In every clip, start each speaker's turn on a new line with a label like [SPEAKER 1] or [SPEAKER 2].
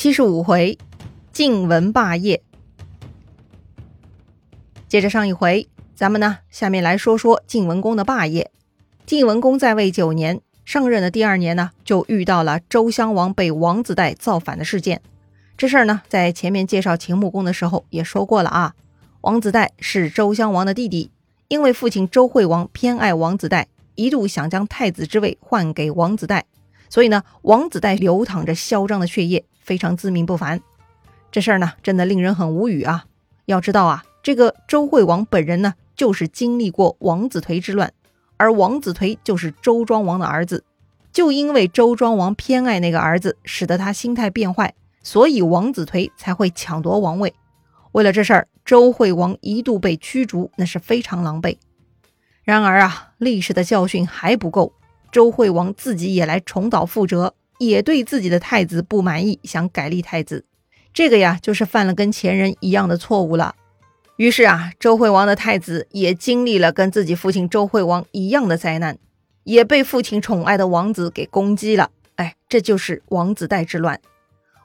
[SPEAKER 1] 七十五回，晋文霸业。接着上一回，咱们呢下面来说说晋文公的霸业。晋文公在位九年，上任的第二年呢，就遇到了周襄王被王子带造反的事件。这事儿呢，在前面介绍秦穆公的时候也说过了啊。王子带是周襄王的弟弟，因为父亲周惠王偏爱王子带，一度想将太子之位换给王子带。所以呢，王子带流淌着嚣张的血液，非常自命不凡。这事儿呢，真的令人很无语啊！要知道啊，这个周惠王本人呢，就是经历过王子颓之乱，而王子颓就是周庄王的儿子。就因为周庄王偏爱那个儿子，使得他心态变坏，所以王子颓才会抢夺王位。为了这事儿，周惠王一度被驱逐，那是非常狼狈。然而啊，历史的教训还不够。周惠王自己也来重蹈覆辙，也对自己的太子不满意，想改立太子。这个呀，就是犯了跟前人一样的错误了。于是啊，周惠王的太子也经历了跟自己父亲周惠王一样的灾难，也被父亲宠爱的王子给攻击了。哎，这就是王子带之乱。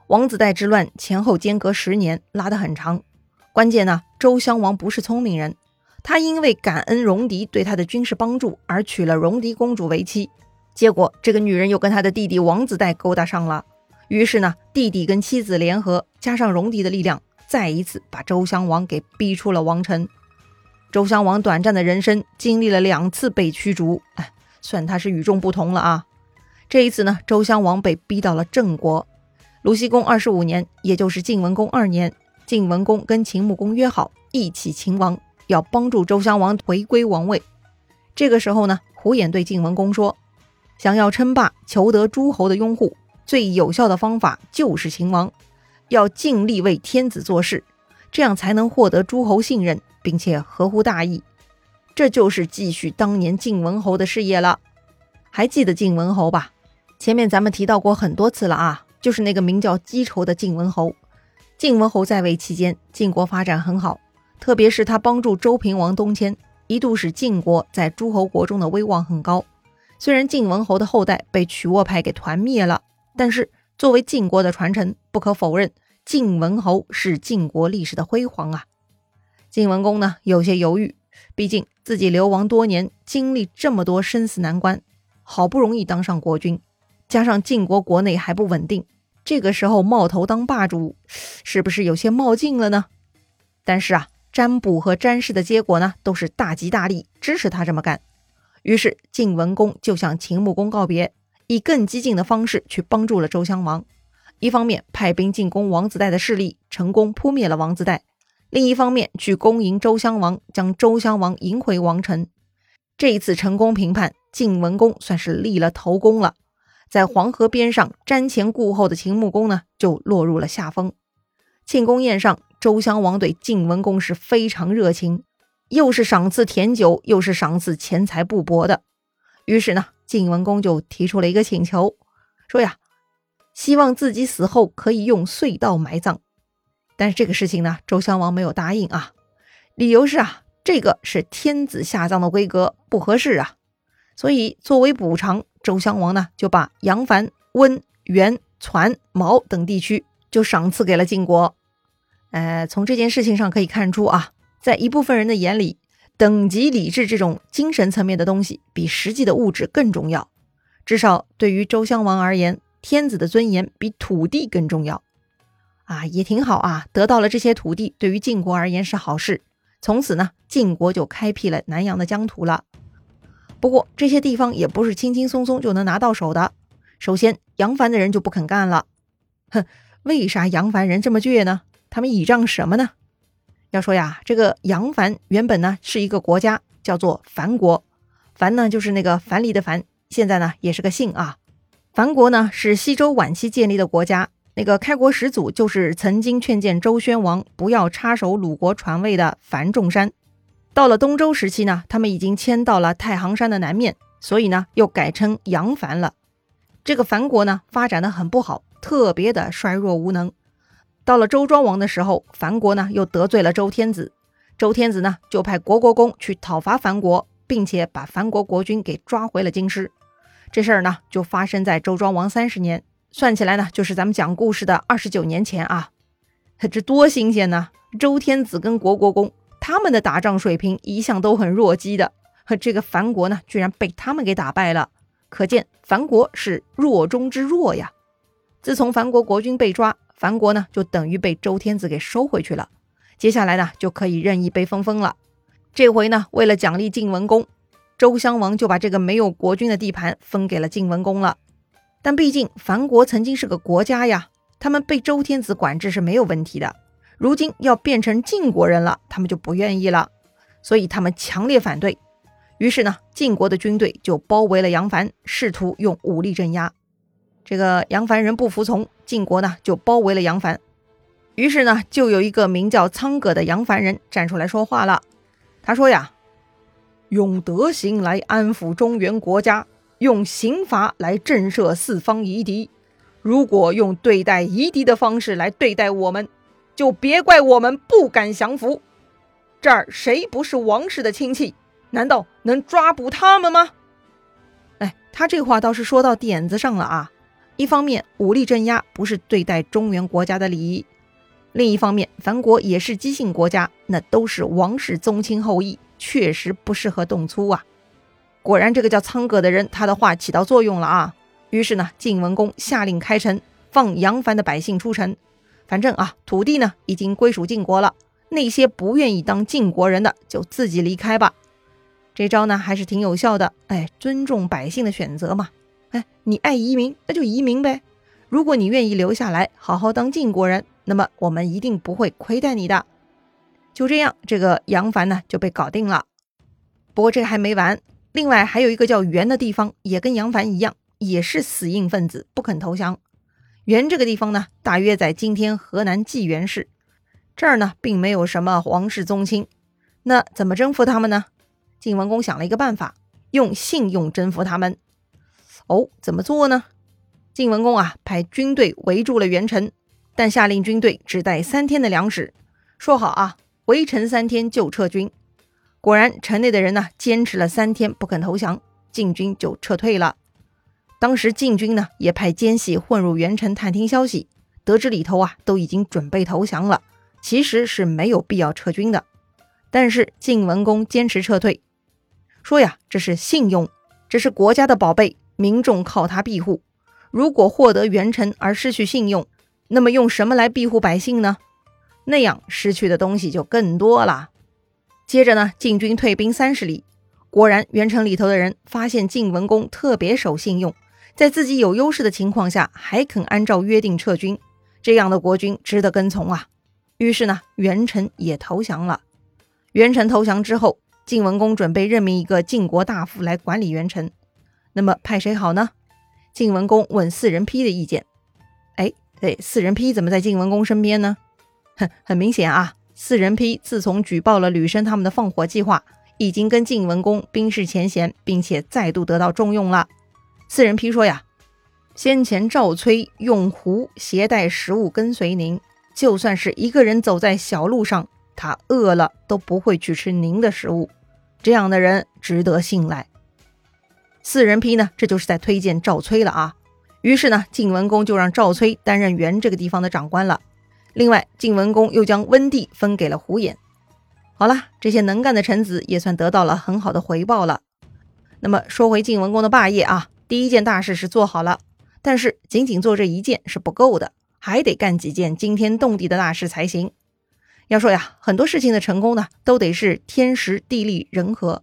[SPEAKER 1] 王子带之乱前后间隔十年，拉得很长。关键呢，周襄王不是聪明人。他因为感恩戎狄对他的军事帮助而娶了戎狄公主为妻，结果这个女人又跟他的弟弟王子带勾搭上了。于是呢，弟弟跟妻子联合，加上戎狄的力量，再一次把周襄王给逼出了王城。周襄王短暂的人生经历了两次被驱逐，哎，算他是与众不同了啊。这一次呢，周襄王被逼到了郑国。鲁僖公二十五年，也就是晋文公二年，晋文公跟秦穆公约好一起秦王。要帮助周襄王回归王位。这个时候呢，胡衍对晋文公说：“想要称霸、求得诸侯的拥护，最有效的方法就是秦王。要尽力为天子做事，这样才能获得诸侯信任，并且合乎大义。这就是继续当年晋文侯的事业了。还记得晋文侯吧？前面咱们提到过很多次了啊，就是那个名叫姬仇的晋文侯。晋文侯在位期间，晋国发展很好。”特别是他帮助周平王东迁，一度使晋国在诸侯国中的威望很高。虽然晋文侯的后代被曲沃派给团灭了，但是作为晋国的传承，不可否认，晋文侯是晋国历史的辉煌啊。晋文公呢有些犹豫，毕竟自己流亡多年，经历这么多生死难关，好不容易当上国君，加上晋国国内还不稳定，这个时候冒头当霸主，是不是有些冒进了呢？但是啊。占卜和占事的结果呢，都是大吉大利，支持他这么干。于是晋文公就向秦穆公告别，以更激进的方式去帮助了周襄王。一方面派兵进攻王子带的势力，成功扑灭了王子带；另一方面去攻迎周襄王，将周襄王迎回王城。这一次成功平叛，晋文公算是立了头功了。在黄河边上瞻前顾后的秦穆公呢，就落入了下风。庆功宴上。周襄王对晋文公是非常热情，又是赏赐甜酒，又是赏赐钱财不薄的。于是呢，晋文公就提出了一个请求，说呀，希望自己死后可以用隧道埋葬。但是这个事情呢，周襄王没有答应啊，理由是啊，这个是天子下葬的规格，不合适啊。所以作为补偿，周襄王呢就把杨樊、温、原、传、毛等地区就赏赐给了晋国。呃，从这件事情上可以看出啊，在一部分人的眼里，等级理智这种精神层面的东西比实际的物质更重要。至少对于周襄王而言，天子的尊严比土地更重要。啊，也挺好啊，得到了这些土地，对于晋国而言是好事。从此呢，晋国就开辟了南阳的疆土了。不过这些地方也不是轻轻松松就能拿到手的。首先，杨凡的人就不肯干了。哼，为啥杨凡人这么倔呢？他们倚仗什么呢？要说呀，这个杨凡原本呢是一个国家，叫做樊国。樊呢就是那个樊篱的樊，现在呢也是个姓啊。樊国呢是西周晚期建立的国家，那个开国始祖就是曾经劝谏周宣王不要插手鲁国传位的樊仲山。到了东周时期呢，他们已经迁到了太行山的南面，所以呢又改称杨樊了。这个樊国呢发展的很不好，特别的衰弱无能。到了周庄王的时候，樊国呢又得罪了周天子，周天子呢就派国国公去讨伐樊国，并且把樊国国君给抓回了京师。这事儿呢就发生在周庄王三十年，算起来呢，就是咱们讲故事的二十九年前啊，这多新鲜呢！周天子跟国国公他们的打仗水平一向都很弱鸡的，这个樊国呢，居然被他们给打败了，可见樊国是弱中之弱呀。自从樊国国君被抓，樊国呢就等于被周天子给收回去了，接下来呢就可以任意被封封了。这回呢，为了奖励晋文公，周襄王就把这个没有国君的地盘分给了晋文公了。但毕竟樊国曾经是个国家呀，他们被周天子管制是没有问题的。如今要变成晋国人了，他们就不愿意了，所以他们强烈反对。于是呢，晋国的军队就包围了杨樊，试图用武力镇压。这个杨凡人不服从，晋国呢就包围了杨凡。于是呢，就有一个名叫苍葛的杨凡人站出来说话了。他说呀：“用德行来安抚中原国家，用刑罚来震慑四方夷狄。如果用对待夷狄的方式来对待我们，就别怪我们不敢降服。这儿谁不是王室的亲戚？难道能抓捕他们吗？”哎，他这话倒是说到点子上了啊。一方面，武力镇压不是对待中原国家的礼仪；另一方面，樊国也是姬姓国家，那都是王室宗亲后裔，确实不适合动粗啊。果然，这个叫苍葛的人，他的话起到作用了啊。于是呢，晋文公下令开城，放杨樊的百姓出城。反正啊，土地呢已经归属晋国了，那些不愿意当晋国人的，就自己离开吧。这招呢还是挺有效的，哎，尊重百姓的选择嘛。哎，你爱移民，那就移民呗。如果你愿意留下来，好好当晋国人，那么我们一定不会亏待你的。就这样，这个杨凡呢就被搞定了。不过这还没完，另外还有一个叫原的地方，也跟杨凡一样，也是死硬分子，不肯投降。原这个地方呢，大约在今天河南济源市。这儿呢，并没有什么皇室宗亲。那怎么征服他们呢？晋文公想了一个办法，用信用征服他们。哦，怎么做呢？晋文公啊，派军队围住了元城，但下令军队只带三天的粮食，说好啊，围城三天就撤军。果然，城内的人呢，坚持了三天不肯投降，晋军就撤退了。当时晋军呢，也派奸细混入元城探听消息，得知里头啊都已经准备投降了，其实是没有必要撤军的。但是晋文公坚持撤退，说呀，这是信用，这是国家的宝贝。民众靠他庇护，如果获得元臣而失去信用，那么用什么来庇护百姓呢？那样失去的东西就更多了。接着呢，晋军退兵三十里，果然元城里头的人发现晋文公特别守信用，在自己有优势的情况下还肯按照约定撤军，这样的国君值得跟从啊。于是呢，元臣也投降了。元臣投降之后，晋文公准备任命一个晋国大夫来管理元臣。那么派谁好呢？晋文公问四人批的意见。哎，对，四人批怎么在晋文公身边呢？哼，很明显啊，四人批自从举报了吕生他们的放火计划，已经跟晋文公冰释前嫌，并且再度得到重用了。四人批说呀：“先前赵崔用壶携带食物跟随您，就算是一个人走在小路上，他饿了都不会去吃您的食物，这样的人值得信赖。”四人批呢，这就是在推荐赵崔了啊。于是呢，晋文公就让赵崔担任原这个地方的长官了。另外，晋文公又将温地分给了胡衍。好了，这些能干的臣子也算得到了很好的回报了。那么说回晋文公的霸业啊，第一件大事是做好了，但是仅仅做这一件是不够的，还得干几件惊天动地的大事才行。要说呀，很多事情的成功呢，都得是天时地利人和。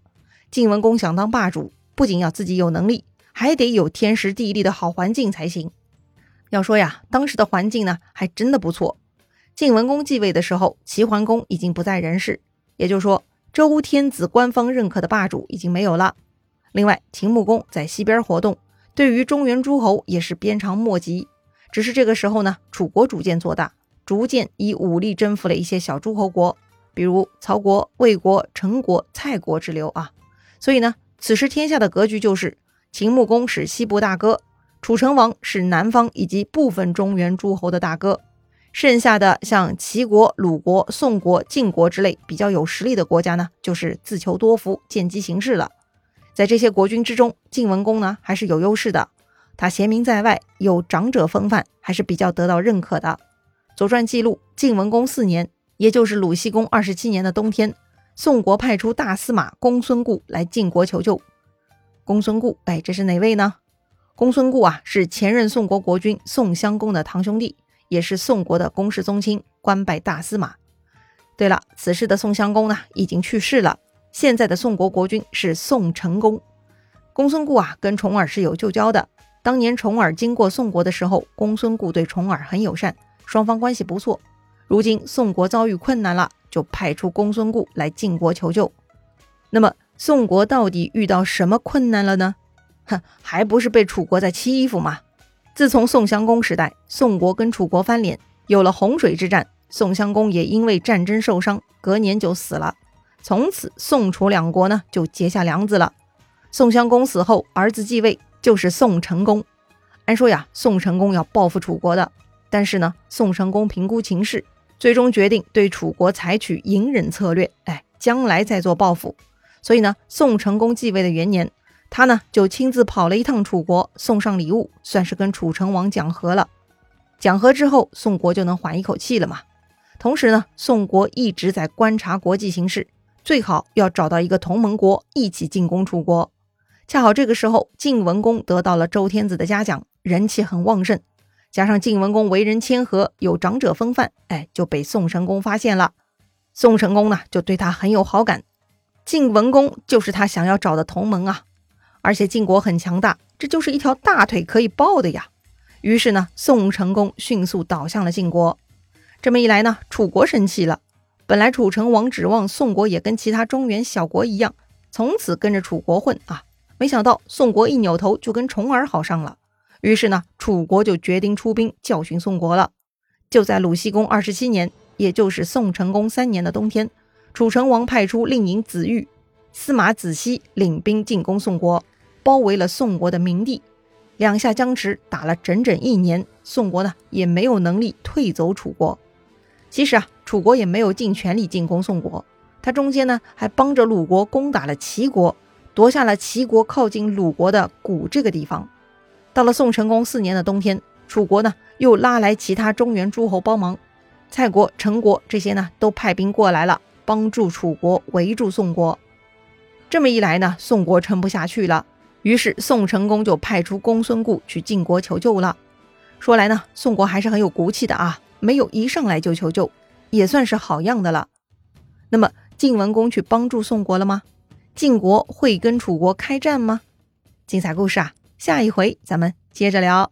[SPEAKER 1] 晋文公想当霸主。不仅要自己有能力，还得有天时地利的好环境才行。要说呀，当时的环境呢，还真的不错。晋文公继位的时候，齐桓公已经不在人世，也就是说，周天子官方认可的霸主已经没有了。另外，秦穆公在西边活动，对于中原诸侯也是鞭长莫及。只是这个时候呢，楚国逐渐做大，逐渐以武力征服了一些小诸侯国，比如曹国、魏国、陈国、蔡国之流啊。所以呢。此时天下的格局就是：秦穆公是西部大哥，楚成王是南方以及部分中原诸侯的大哥，剩下的像齐国、鲁国、宋国、晋国之类比较有实力的国家呢，就是自求多福、见机行事了。在这些国君之中，晋文公呢还是有优势的，他贤明在外，有长者风范，还是比较得到认可的。《左传》记录，晋文公四年，也就是鲁僖公二十七年的冬天，宋国派出大司马公孙固来晋国求救。公孙固，哎，这是哪位呢？公孙固啊，是前任宋国国君宋襄公的堂兄弟，也是宋国的公室宗亲，官拜大司马。对了，此时的宋襄公呢，已经去世了。现在的宋国国君是宋成公。公孙固啊，跟重耳是有旧交的。当年重耳经过宋国的时候，公孙固对重耳很友善，双方关系不错。如今宋国遭遇困难了，就派出公孙固来晋国求救。那么宋国到底遇到什么困难了呢？哼，还不是被楚国在欺负吗？自从宋襄公时代，宋国跟楚国翻脸，有了洪水之战，宋襄公也因为战争受伤，隔年就死了。从此，宋楚两国呢就结下梁子了。宋襄公死后，儿子继位，就是宋成公。按说呀，宋成公要报复楚国的，但是呢，宋成公评估情势，最终决定对楚国采取隐忍策略，哎，将来再做报复。所以呢，宋成公继位的元年，他呢就亲自跑了一趟楚国，送上礼物，算是跟楚成王讲和了。讲和之后，宋国就能缓一口气了嘛。同时呢，宋国一直在观察国际形势。最好要找到一个同盟国一起进攻楚国。恰好这个时候，晋文公得到了周天子的嘉奖，人气很旺盛。加上晋文公为人谦和，有长者风范，哎，就被宋成公发现了。宋成公呢，就对他很有好感。晋文公就是他想要找的同盟啊。而且晋国很强大，这就是一条大腿可以抱的呀。于是呢，宋成公迅速倒向了晋国。这么一来呢，楚国生气了。本来楚成王指望宋国也跟其他中原小国一样，从此跟着楚国混啊，没想到宋国一扭头就跟重耳好上了。于是呢，楚国就决定出兵教训宋国了。就在鲁僖公二十七年，也就是宋成公三年的冬天，楚成王派出令尹子玉、司马子西领兵进攻宋国，包围了宋国的明地。两下僵持打了整整一年，宋国呢也没有能力退走楚国。其实啊。楚国也没有尽全力进攻宋国，他中间呢还帮着鲁国攻打了齐国，夺下了齐国靠近鲁国的谷这个地方。到了宋成公四年的冬天，楚国呢又拉来其他中原诸侯帮忙，蔡国、陈国这些呢都派兵过来了，帮助楚国围住宋国。这么一来呢，宋国撑不下去了，于是宋成公就派出公孙固去晋国求救了。说来呢，宋国还是很有骨气的啊，没有一上来就求救。也算是好样的了。那么晋文公去帮助宋国了吗？晋国会跟楚国开战吗？精彩故事啊，下一回咱们接着聊。